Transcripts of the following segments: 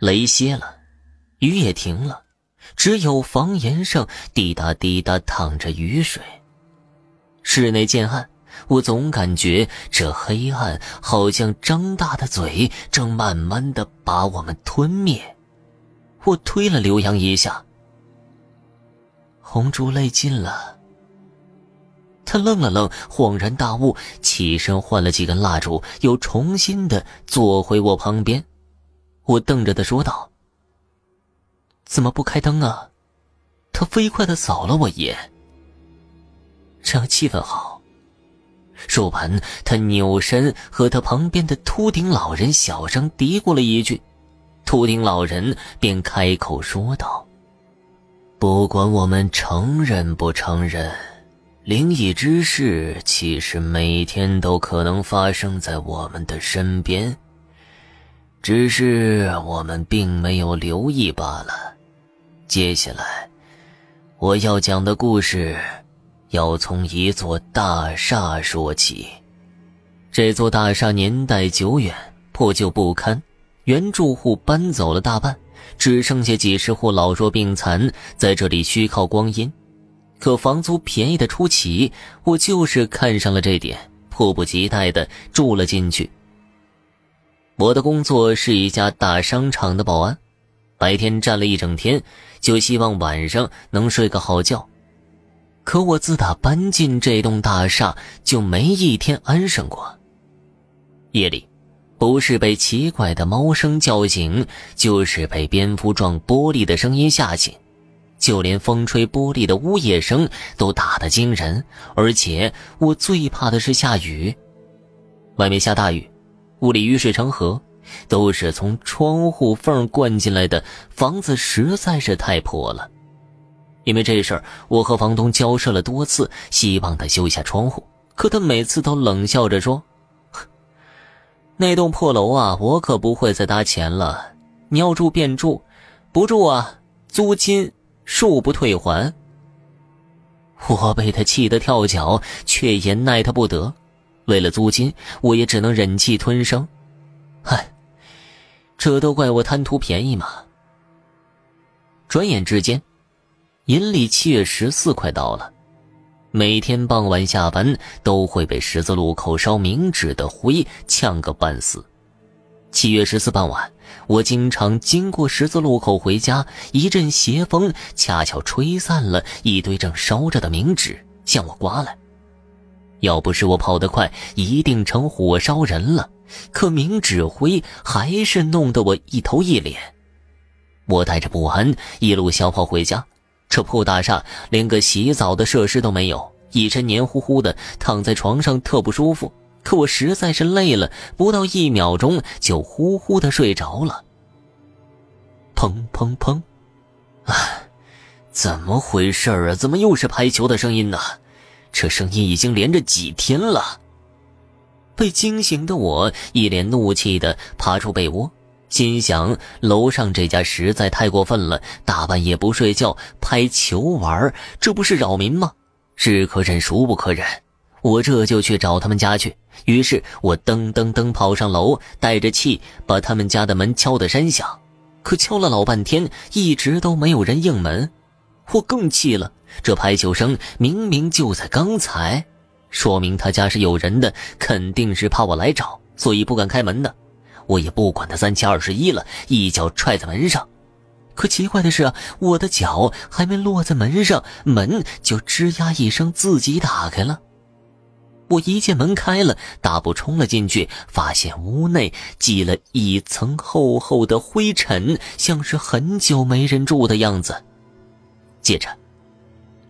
雷歇了，雨也停了，只有房檐上滴答滴答淌着雨水。室内渐暗，我总感觉这黑暗好像张大的嘴，正慢慢的把我们吞灭。我推了刘洋一下，红烛泪尽了。他愣了愣，恍然大悟，起身换了几根蜡烛，又重新的坐回我旁边。我瞪着他说道：“怎么不开灯啊？”他飞快的扫了我一眼，这样气氛好。说完，他扭身和他旁边的秃顶老人小声嘀咕了一句。秃顶老人便开口说道：“不管我们承认不承认，灵异之事其实每天都可能发生在我们的身边，只是我们并没有留意罢了。接下来，我要讲的故事，要从一座大厦说起。这座大厦年代久远，破旧不堪。”原住户搬走了大半，只剩下几十户老弱病残在这里虚靠光阴。可房租便宜的出奇，我就是看上了这点，迫不及待的住了进去。我的工作是一家大商场的保安，白天站了一整天，就希望晚上能睡个好觉。可我自打搬进这栋大厦，就没一天安生过。夜里。不是被奇怪的猫声叫醒，就是被蝙蝠撞玻璃的声音吓醒，就连风吹玻璃的呜咽声都打得惊人。而且我最怕的是下雨，外面下大雨，屋里雨水成河，都是从窗户缝灌进来的。房子实在是太破了，因为这事儿，我和房东交涉了多次，希望他修一下窗户，可他每次都冷笑着说。那栋破楼啊，我可不会再搭钱了。你要住便住，不住啊，租金恕不退还。我被他气得跳脚，却也奈他不得。为了租金，我也只能忍气吞声。唉，这都怪我贪图便宜嘛。转眼之间，阴历七月十四快到了。每天傍晚下班都会被十字路口烧冥纸的灰呛个半死。七月十四傍晚，我经常经过十字路口回家，一阵邪风恰巧吹散了一堆正烧着的冥纸，向我刮来。要不是我跑得快，一定成火烧人了。可明指挥还是弄得我一头一脸。我带着不安，一路小跑回家。这破大厦连个洗澡的设施都没有，一身黏糊糊的，躺在床上特不舒服。可我实在是累了，不到一秒钟就呼呼的睡着了。砰砰砰！啊，怎么回事啊？怎么又是排球的声音呢？这声音已经连着几天了。被惊醒的我一脸怒气的爬出被窝。心想，楼上这家实在太过分了，大半夜不睡觉拍球玩，这不是扰民吗？是可忍，孰不可忍？我这就去找他们家去。于是我噔噔噔跑上楼，带着气把他们家的门敲得山响。可敲了老半天，一直都没有人应门。我更气了，这拍球声明明就在刚才，说明他家是有人的，肯定是怕我来找，所以不敢开门的。我也不管他三七二十一了，一脚踹在门上。可奇怪的是啊，我的脚还没落在门上，门就吱呀一声自己打开了。我一见门开了，大步冲了进去，发现屋内积了一层厚厚的灰尘，像是很久没人住的样子。接着，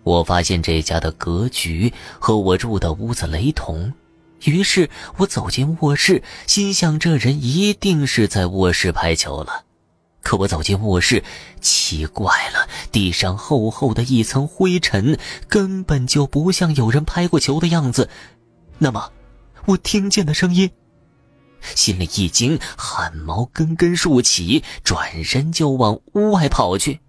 我发现这家的格局和我住的屋子雷同。于是我走进卧室，心想这人一定是在卧室拍球了。可我走进卧室，奇怪了，地上厚厚的一层灰尘，根本就不像有人拍过球的样子。那么，我听见的声音，心里一惊，汗毛根根竖起，转身就往屋外跑去。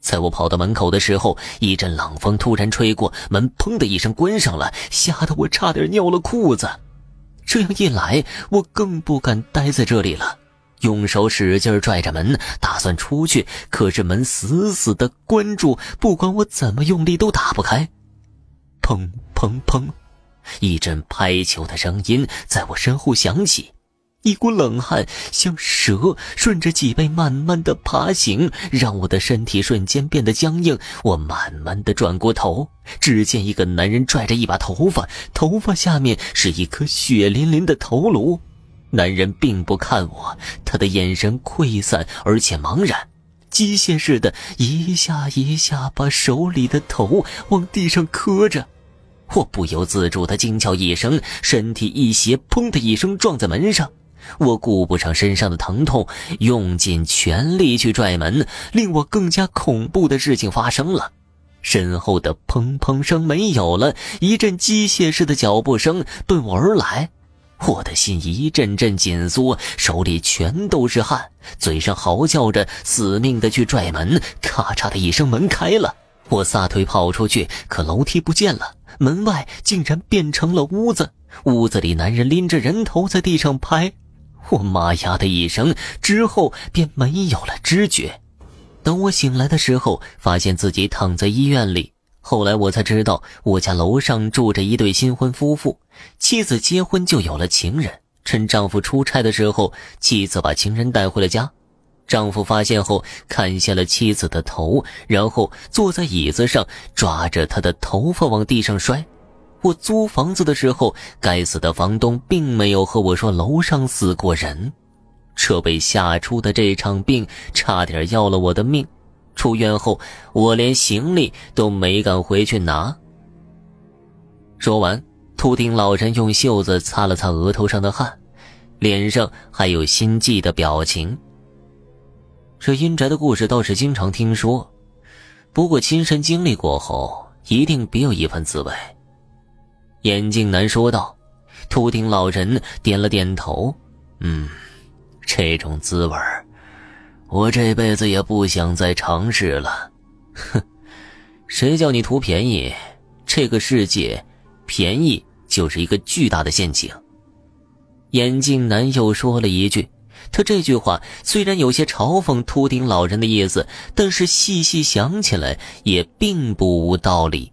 在我跑到门口的时候，一阵冷风突然吹过，门砰的一声关上了，吓得我差点尿了裤子。这样一来，我更不敢待在这里了。用手使劲拽着门，打算出去，可是门死死的关住，不管我怎么用力都打不开。砰砰砰，一阵拍球的声音在我身后响起。一股冷汗像蛇顺着脊背慢慢的爬行，让我的身体瞬间变得僵硬。我慢慢的转过头，只见一个男人拽着一把头发，头发下面是一颗血淋淋的头颅。男人并不看我，他的眼神溃散而且茫然，机械似的，一下一下把手里的头往地上磕着。我不由自主的惊叫一声，身体一斜，砰的一声撞在门上。我顾不上身上的疼痛，用尽全力去拽门。令我更加恐怖的事情发生了，身后的砰砰声没有了，一阵机械式的脚步声奔我而来。我的心一阵阵紧缩，手里全都是汗，嘴上嚎叫着，死命的去拽门。咔嚓的一声，门开了。我撒腿跑出去，可楼梯不见了，门外竟然变成了屋子。屋子里，男人拎着人头在地上拍。我妈呀的一声，之后便没有了知觉。等我醒来的时候，发现自己躺在医院里。后来我才知道，我家楼上住着一对新婚夫妇，妻子结婚就有了情人。趁丈夫出差的时候，妻子把情人带回了家。丈夫发现后，砍下了妻子的头，然后坐在椅子上，抓着她的头发往地上摔。我租房子的时候，该死的房东并没有和我说楼上死过人，这被吓出的这场病差点要了我的命。出院后，我连行李都没敢回去拿。说完，秃顶老人用袖子擦了擦额头上的汗，脸上还有心悸的表情。这阴宅的故事倒是经常听说，不过亲身经历过后，一定别有一番滋味。眼镜男说道：“秃顶老人点了点头，嗯，这种滋味我这辈子也不想再尝试了。哼，谁叫你图便宜？这个世界，便宜就是一个巨大的陷阱。”眼镜男又说了一句，他这句话虽然有些嘲讽秃顶老人的意思，但是细细想起来也并不无道理。